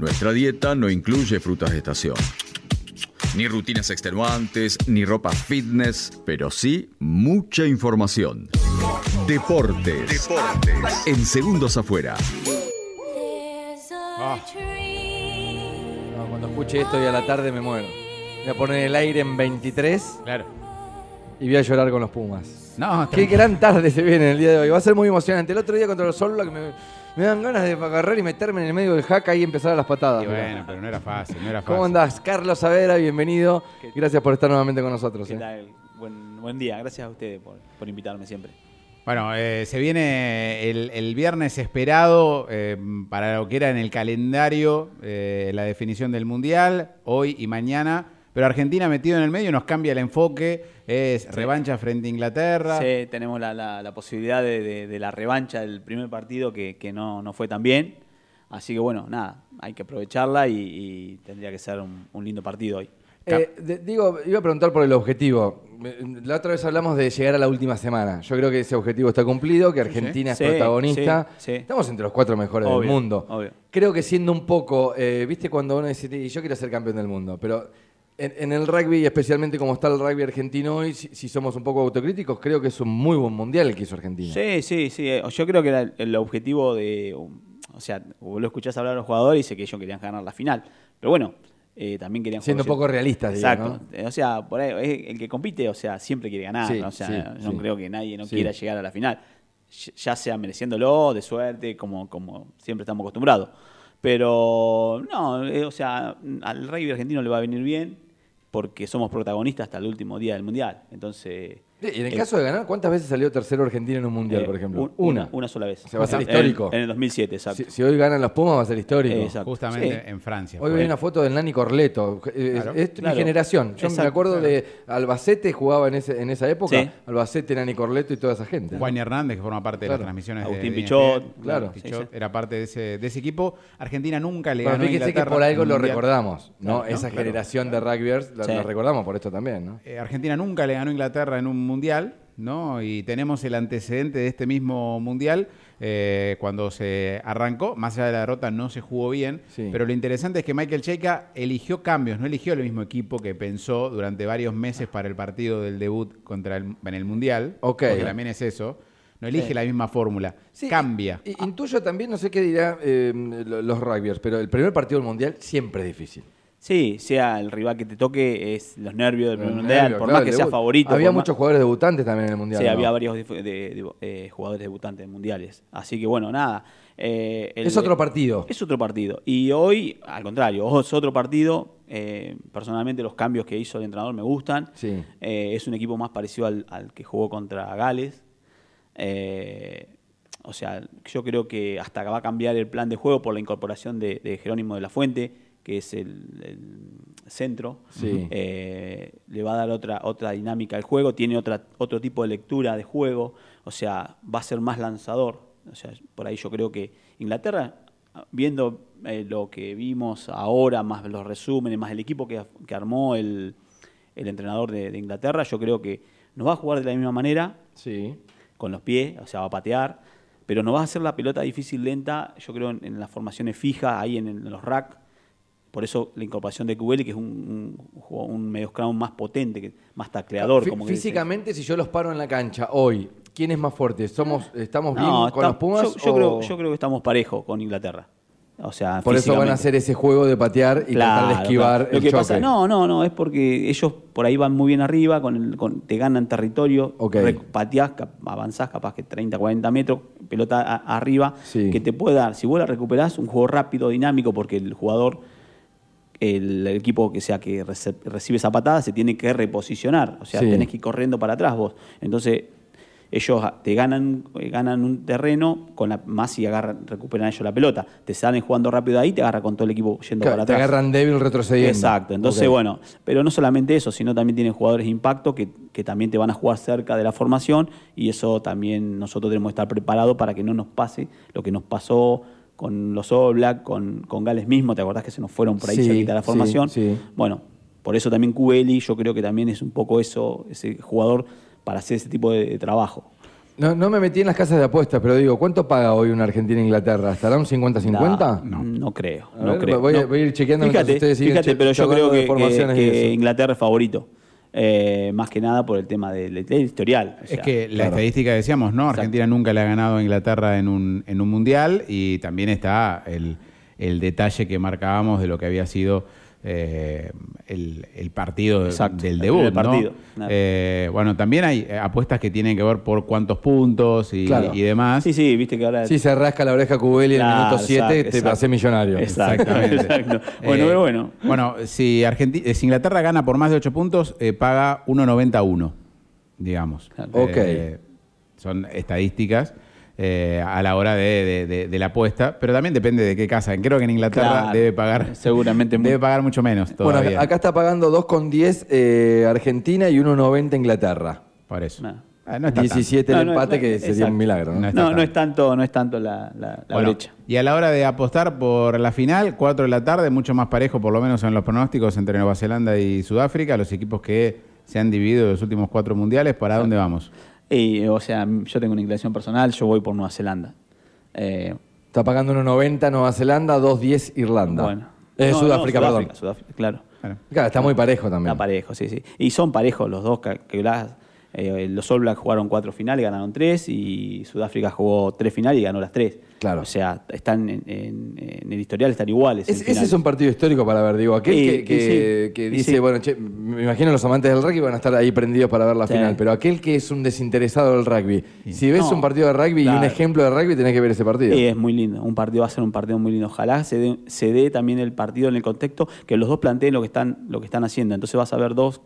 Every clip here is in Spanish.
Nuestra dieta no incluye frutas de estación. Ni rutinas extenuantes, ni ropa fitness, pero sí mucha información. Deportes. Deportes. En segundos afuera. Ah. No, cuando escuche esto hoy a la tarde me muero. Voy a poner el aire en 23 Claro. y voy a llorar con los Pumas. No, Qué gran tarde se viene el día de hoy. Va a ser muy emocionante. El otro día contra los Solos que me, me dan ganas de agarrar y meterme en el medio del jaca y empezar a las patadas. Y bueno, pero no era fácil, no era fácil. ¿Cómo andás? Carlos Savera, bienvenido. Gracias por estar nuevamente con nosotros. ¿Qué eh. tal? Buen, buen día, gracias a ustedes por, por invitarme siempre. Bueno, eh, se viene el, el viernes esperado eh, para lo que era en el calendario eh, la definición del Mundial, hoy y mañana. Pero Argentina metido en el medio nos cambia el enfoque, es revancha frente a Inglaterra. Sí, tenemos la, la- la posibilidad de, de- de la revancha del primer partido que, que no, no fue tan bien. Así que bueno, nada, hay que aprovecharla y, y tendría que ser un, un lindo partido hoy. Eh, de- digo, iba a preguntar por el objetivo. Eh, La otra vez hablamos de llegar a la última semana. Yo creo que ese objetivo está cumplido, que Argentina Sí, es protagonista. sí, sí. Estamos entre los cuatro mejores Obvio, del mundo. obvio. Creo que siendo un poco, eh, viste cuando uno dice, "Y yo quiero ser campeón del mundo, pero en, en el rugby, y especialmente como está el rugby argentino hoy, si, si somos un poco autocríticos, creo que es un muy buen mundial el que hizo Argentina. Sí, sí, sí. eh, Yo creo que era el, objetivo de. O sea, vos lo escuchás hablar a los jugadores y dice que ellos querían ganar la final. Pero bueno, eh, también querían Siendo jugar- un poco realistas, digo, Exacto. ¿no? Eh, O sea, por ahí, el que compite, o sea, siempre quiere ganar. Sí, ¿no? O sea, sí, sí. creo que nadie no quiera llegar a la final. Ya- Ya sea mereciéndolo, de suerte, como, como siempre estamos acostumbrados. Pero, no, eh, o sea, al rugby argentino le va a venir bien porque somos protagonistas hasta el último día del Mundial. Entonces. Y en el eh, caso de ganar, ¿cuántas veces salió tercero Argentina en un mundial, eh, por ejemplo? un- una. Una sola vez. O sea, va a ser En- histórico. En, el 2007, exacto. Si, si hoy ganan los Pumas va a ser histórico. Exacto. Justamente Sí. en Francia. Hoy vi una foto del Nani Corleto. Eh, Claro. Es mi Claro. generación. Yo me acuerdo claro. de Albacete, jugaba en, ese, en esa época. Sí. Albacete, Nani Corleto y toda esa gente. Juan Hernández, que forma parte de las transmisiones de- Agustín de Pichot, ESPN. claro. Pichot Sí, sí. era parte de ese, de ese equipo. Argentina nunca le ganó a fíjese que Inglaterra por algo en lo recordamos, ¿no? Esa claro. generación de rugbyers la, recordamos por esto también, ¿no? Eh, Argentina nunca le ganó a Inglaterra en un mundial, ¿no? Y tenemos el antecedente de este mismo mundial. eh, cuando se arrancó, más allá de la derrota, no se jugó bien. Sí. Pero lo interesante es que Michael Cheika eligió cambios, no eligió el mismo equipo que pensó durante varios meses para el partido del debut contra el, en el mundial. Ok. Porque también es eso. No elige Sí. la misma fórmula, Sí, cambia. y- Intuyo también, no sé qué dirá eh, lo- los rugbyers, pero el primer partido del mundial siempre es difícil. Sí, sea el rival que te toque, es los nervios del primer mundial, por claro, más que sea favorito. Había más- muchos jugadores debutantes también en el mundial. Sí, ¿no? había varios de- de- eh, jugadores debutantes en mundiales. Así que bueno, nada. eh, el- Es otro partido. Es otro partido. Y hoy, al contrario, es otro partido. eh, personalmente los cambios que hizo el entrenador me gustan. Sí. Eh, es un equipo más parecido al, al que jugó contra Gales. Eh, o sea, yo creo que hasta va a cambiar el plan de juego por la incorporación de, de Jerónimo de la Fuente, que es el, el centro. Sí. Eh, le va a dar otra, otra dinámica al juego, tiene otra, otro tipo de lectura de juego, o sea, va a ser más lanzador. O sea, por ahí yo creo que Inglaterra, viendo eh, lo que vimos ahora, más los resúmenes, más el equipo que, que armó el, el entrenador de, de Inglaterra, yo creo que nos va a jugar de la misma manera, Sí. con los pies, o sea, va a patear, pero no va a hacer la pelota difícil, lenta, yo creo en, en las formaciones fijas, ahí en, en los rack. Por eso la incorporación de Cubeli, que es un, un, jugador- un medio scrum más potente, que- más tacleador. Como Físicamente, si yo los paro en la cancha hoy, ¿quién es más fuerte? ¿Somos, ¿Estamos bien con está- los Pumas? Yo, yo o- creo, yo creo que estamos parejos con Inglaterra. O sea, Por eso van a hacer ese juego de patear y tratar de esquivar claro. Lo el que choque. pasa, no, no, no, es porque ellos por ahí van muy bien arriba, con el- con- te ganan territorio, Ok. rec- pateás, avanzás capaz que 30, 40 metros, pelota a- arriba, Sí. que te puede dar, si vos la recuperás, un juego rápido, dinámico, porque el jugador, el, el equipo que sea que rece- recibe esa patada, se tiene que reposicionar, o sea, Sí. tenés que ir corriendo para atrás vos. Entonces, ellos te ganan, eh, ganan un terreno con la más y agarran, recuperan ellos la pelota. Te salen jugando rápido ahí, te agarra con todo el equipo yendo Claro, para te atrás. agarran débil retrocediendo. Exacto, entonces bueno, pero no solamente eso, sino también tienen jugadores de impacto que, que también te van a jugar cerca de la formación y eso también nosotros tenemos que estar preparados para que no nos pase lo que nos pasó con los All Black, con, con Gales mismo, ¿te acordás que se nos fueron por ahí Sí, cerquita la formación? sí. Bueno, por eso también Cubeli, yo creo que también es un poco eso, ese jugador para hacer ese tipo de, de trabajo. No, no me metí en las casas de apuestas, pero digo, ¿cuánto paga hoy una Argentina-Inglaterra? ¿Estará un 50-50? No, no creo. A no creo. voy a- voy a ir chequeando Fíjate, ustedes fíjate che- pero yo creo que, que eso. Inglaterra es favorito. Eh, más que nada por el tema del, del historial. o Es que la claro. estadística decíamos, ¿no? Exacto. Argentina nunca le ha ganado a Inglaterra en un, en un mundial y también está el, el detalle que marcábamos de lo que había sido eh, el, el partido Exacto, del el debut. ¿no? partido. Eh, bueno, también hay apuestas que tienen que ver por cuántos puntos y, Claro. y demás. Sí, sí, viste que ahora. Si se rasca la oreja Cubeli en el minuto 7, exacto, te pasé millonario. Exacto. Exactamente. Exacto. Bueno, Eh, pero bueno. Bueno, si, Argenti- eh, si Inglaterra gana por más de 8 puntos, eh, paga 1.91, digamos. Claro. Ok. Son estadísticas eh, a la hora de, de- de- de la apuesta, pero también depende de qué casa. Creo que en Inglaterra Claro, debe pagar seguramente debe pagar mucho menos Bueno, todavía. acá está pagando 2,10 eh, Argentina y 1,90 Inglaterra. por eso. No. Ah, no está tanto. 17 No, el no, empate, no, que sería exacto. un milagro. ¿no? No es tanto, no es tanto la, la- la Bueno, brecha. y a la hora de apostar por la final, 4 de la tarde, mucho más parejo, por lo menos en los pronósticos entre Nueva Zelanda y Sudáfrica, los equipos que se han dividido en los últimos cuatro mundiales, ¿para dónde vamos? Y, o sea, yo tengo una inclinación personal, yo voy por Nueva Zelanda. Eh, Está pagando 1,90 Nueva Zelanda, 2,10 Irlanda. bueno. Eh, No, no, Sudáfrica, perdón. Sudáfrica, claro. Claro, está muy parejo también. Está parejo, sí, sí. Y son parejos los dos. Las- eh, los All Blacks jugaron cuatro finales, ganaron tres, y Sudáfrica jugó tres finales y ganó las tres. Claro. O sea, están en, en- en el historial, están iguales. Es- ese es un partido histórico para ver, digo, aquel Y- que, y que- sí, que y dice, sí. bueno, che, me imagino los amantes del rugby van a estar ahí prendidos para ver la Sí. final, pero aquel que es un desinteresado del rugby, si ves No, un partido de rugby y un ejemplo de rugby, tenés que ver ese partido. Sí, es muy lindo. Un partido va a ser un partido muy lindo. Ojalá se dé, se dé también el partido en el contexto que los dos planteen lo que están, lo que están haciendo. Entonces vas a ver dos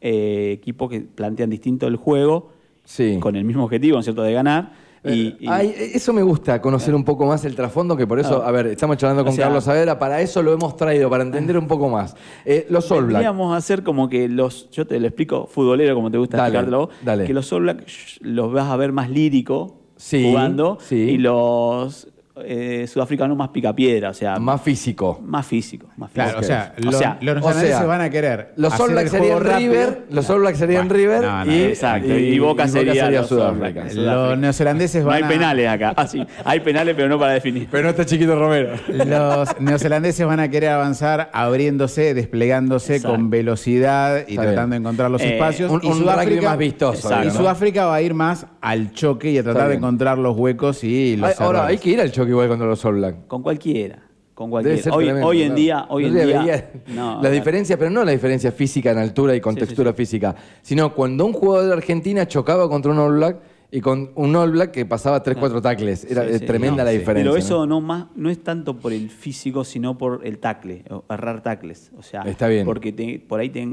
eh, equipos que plantean distinto el juego, Sí. con el mismo objetivo, ¿no es cierto?, de ganar. Y, Eh, y- ay, eso me gusta, conocer un poco más el trasfondo, que por eso, Ah. a ver, estamos charlando O con sea- Carlos Saavedra, para eso lo hemos traído, para entender un poco más. Eh, los All Black. Vendríamos a hacer como que los, yo te lo explico futbolero como te gusta Dale, explicártelo, vos, dale. que los All Black sh- los vas a ver más lírico Sí, jugando sí. y los eh, sudafricanos más picapiedra, o sea, más, Más físico. físico. Más Claro, físico. o sea, O los, sea, los o neozelandeses sea, van a querer. Los All Black el serían. River, los All Black serían Bueno, River no, no, y, Exacto, y Boca sería los Sudáfrica. All Black. Los neozelandeses No van hay a- penales acá. Ah, sí, hay penales, pero no para definir. Pero no está chiquito Romero. Los neozelandeses van a querer avanzar abriéndose, desplegándose Exacto. con velocidad y Está tratando bien. de encontrar los Eh, espacios. un- y un Sudáfrica, más vistoso, Exacto. Y ¿no? Sudáfrica va a ir más al choque y a tratar de bien. encontrar los huecos y los Ahora, hay que ir al choque igual contra los All Black. Con cualquiera. Con Debe cualquiera. ser Hoy, tremendo, hoy en día, hoy en día. no, la diferencia, pero no la diferencia física en altura y con Sí, sí, textura sí. física, sino cuando un jugador de Argentina chocaba contra un All Black y con un All Black que pasaba 3-4 tackles. Era Sí, eh, sí. tremenda No, la sí. diferencia. Pero eso ¿no? más, no es tanto por el físico, sino por el tackle, o errar tackles. O sea, Está bien. Porque te- por ahí te,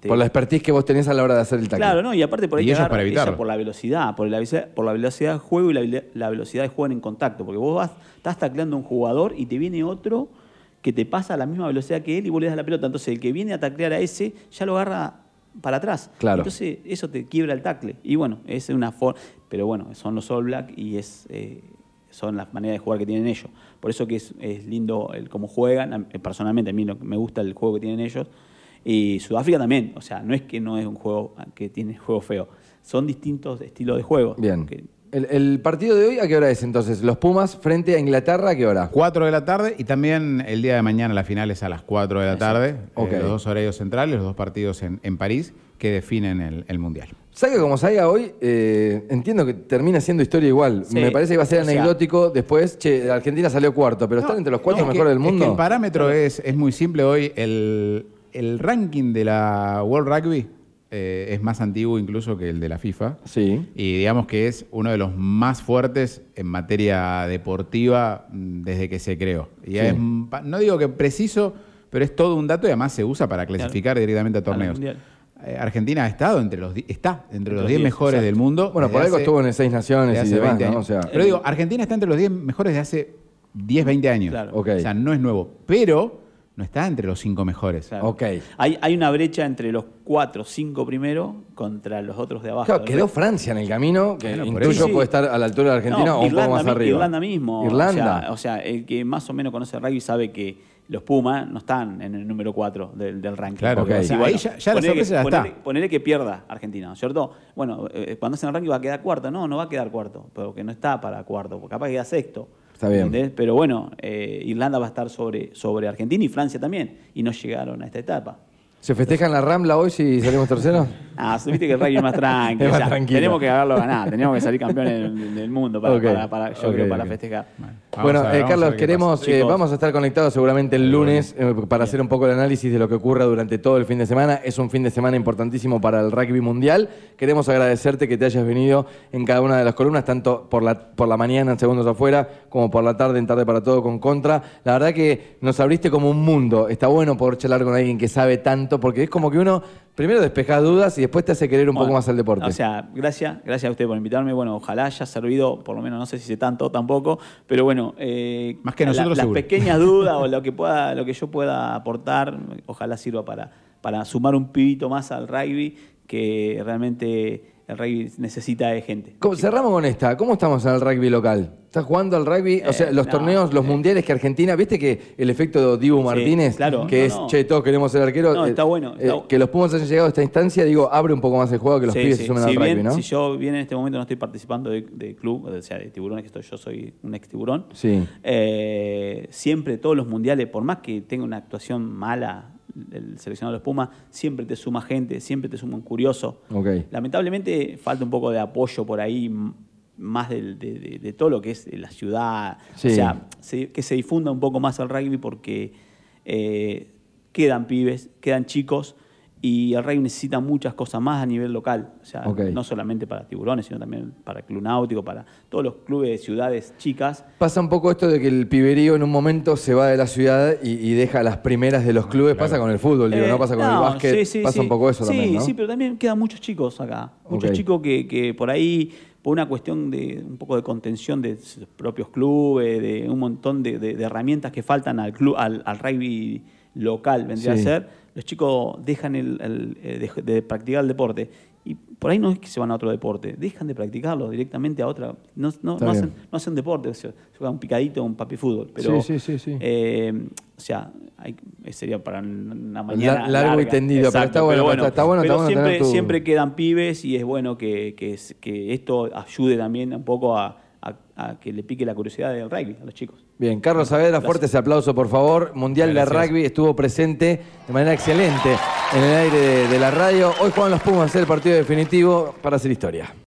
te- Por la expertise que vos tenés a la hora de hacer el tackle. Claro, ¿no? Y aparte por ahí Y te ellos agarra para ella por la velocidad, por la velocidad, por la velocidad de juego y la velocidad de juego en contacto. Porque vos vas, estás tacleando a un jugador y te viene otro que te pasa a la misma velocidad que él y vos le das la pelota. Entonces el que viene a taclear a ese ya lo agarra para atrás. Claro. Entonces eso te quiebra el tackle. Y bueno, es una forma. Pero bueno, son los All Black y es. eh, son las maneras de jugar que tienen ellos. Por eso que es, es lindo el cómo juegan. Personalmente a mí me gusta el juego que tienen ellos. Y Sudáfrica también. O sea, no es que no es un juego que tiene juego feo. Son distintos estilos de juego. Bien. Que- El, el partido de hoy, ¿a qué hora es entonces? Los Pumas frente a Inglaterra, ¿a qué hora? 4 de la tarde y también el día de mañana la final es a las 4 de la tarde. eh, Ok. los dos horarios centrales, los dos partidos en, en París que definen el, el Mundial. Salga como salga hoy, eh, entiendo que termina siendo historia igual. Sí. Me parece que va a ser O sea- anecdótico después. Che, Argentina salió cuarto, pero están entre los cuatro mejores del es que mundo. el parámetro es, es muy simple hoy. El, el ranking de la World Rugby eh, es más antiguo incluso que el de la FIFA. Sí. Y digamos que es uno de los más fuertes en materia deportiva mm, desde que se creó. Y Sí. es, mm, no digo que preciso, pero es todo un dato y además se usa para clasificar directamente a torneos. Eh, Argentina ha estado entre los está entre los los 10 10, mejores exacto. del mundo. Bueno, por algo hace- estuvo en el Seis Naciones de y hace demás, 20 ¿no? años. O sea, Pero digo, Argentina está entre los 10 mejores de hace 10, 20 años. Claro. Ok. O sea, no es nuevo. Pero no está entre los 5 mejores. Claro. Ok. Hay, hay una brecha entre los cuatro, cinco primero contra los otros de abajo. Claro, El quedó Francia en el camino, que Bueno, por intuyo. Sí. puede estar a la altura de la Argentina No, o un poco Irlanda más arriba. Irlanda mismo. Irlanda. O sea, o sea, el que más o menos conoce rugby sabe que los Pumas no están en el número 4 del, del ranking. Claro, Porque ok. así, Ahí ya- ya la ponele que- sorpresa ya está. ponele- ponele que pierda Argentina, ¿no es cierto? Bueno, eh, cuando hacen el ranking va a quedar cuarto. No, no va a quedar cuarto, porque no está para cuarto, porque capaz queda sexto. Está bien. ¿entendés? Pero bueno, eh, Irlanda va a estar sobre, sobre Argentina y Francia también, y no llegaron a esta etapa. ¿Se festejan la Rambla hoy si salimos terceros? Ah, viste que el rugby es más tranquilo. Es más o sea, tranquilo. Tenemos que haberlo ganado, tenemos que salir campeones del, del mundo para, para- para- yo ok, creo, para festejar. Bueno, ver, eh, a Carlos, queremos, eh, vamos a estar conectados seguramente el lunes eh, para hacer un poco el análisis de lo que ocurra durante todo el fin de semana. Es un fin de semana importantísimo para el rugby mundial. Queremos agradecerte que te hayas venido en cada una de las columnas, tanto por la, por la mañana en Segundos Afuera, como por la tarde en Tarde para Todo con Contra. La verdad que nos abriste como un mundo. Está bueno poder charlar con alguien que sabe tanto, porque es como que uno primero despeja dudas y después te hace querer un poco más al deporte. O sea, gracias, gracias a usted por invitarme. Bueno, ojalá haya servido, por lo menos no sé si sé tanto tampoco, pero bueno, eh, Más que la- nosotros, las seguro. pequeñas dudas o lo que pueda, lo que yo pueda aportar, ojalá sirva para, para sumar un pibito más al rugby que realmente el rugby necesita de gente. ¿Cómo- cerramos con esta. ¿Cómo estamos en el rugby local? ¿Estás jugando al rugby? o sea, Eh, los no, torneos, los eh. mundiales que Argentina, ¿viste que el efecto Dibu Martínez, claro, que no, es, no. che, todos queremos ser arquero, No, eh, está bueno, eh, que los Pumas hayan llegado a esta instancia, digo, abre un poco más el juego que los Sí, pibes sí. se sumen si al bien, rugby, ¿no? Si yo bien en este momento no estoy participando de, de club, o sea, de tiburones, que estoy, yo soy un ex tiburón, Sí. siempre todos los mundiales, por más que tenga una actuación mala el seleccionado de los Pumas, siempre te suma gente, siempre te suma un curioso. Lamentablemente falta un poco de apoyo por ahí, más del- de, de- de todo lo que es la ciudad. Sí. O sea, se- que se difunda un poco más el rugby porque eh, quedan pibes, quedan chicos y el rugby necesita muchas cosas más a nivel local. O sea, Ok. no solamente para tiburones, sino también para el Club Náutico, para todos los clubes de ciudades chicas. Pasa un poco esto de que el piberío en un momento se va de la ciudad y, y deja las primeras de los clubes. Pasa con el fútbol, digo, Eh, no pasa con el no, básquet. sí, sí, pasa sí. un poco eso sí, también, ¿no? Sí, pero también quedan muchos chicos acá. Muchos Ok. chicos que, que por ahí, por una cuestión de un poco de contención de sus propios clubes, de un montón de, de- de herramientas que faltan al club, al, al rugby local, vendría Sí. a ser, los chicos dejan el, el- eh, de, de practicar el deporte. Y por ahí no es que se van a otro deporte, dejan de practicarlo directamente a otra. No, no, no hacen, no hacen deporte, o sea, juegan un picadito, un papi fútbol. Pero, Sí, sí, sí, eh, o sea, hay- sería para una mañana. La- largo y tendido, pero está bueno, está- está bueno, pero está bueno siempre, tener tu- siempre quedan pibes y es bueno que, que, que esto ayude también un poco a, a- a que le pique la curiosidad del rugby a los chicos. Bien, Carlos Saavedra, fuerte ese aplauso, por favor. Mundial de. Rugby estuvo presente de manera excelente en el aire de, de la radio. Hoy juegan los Pumas el partido definitivo para hacer historia.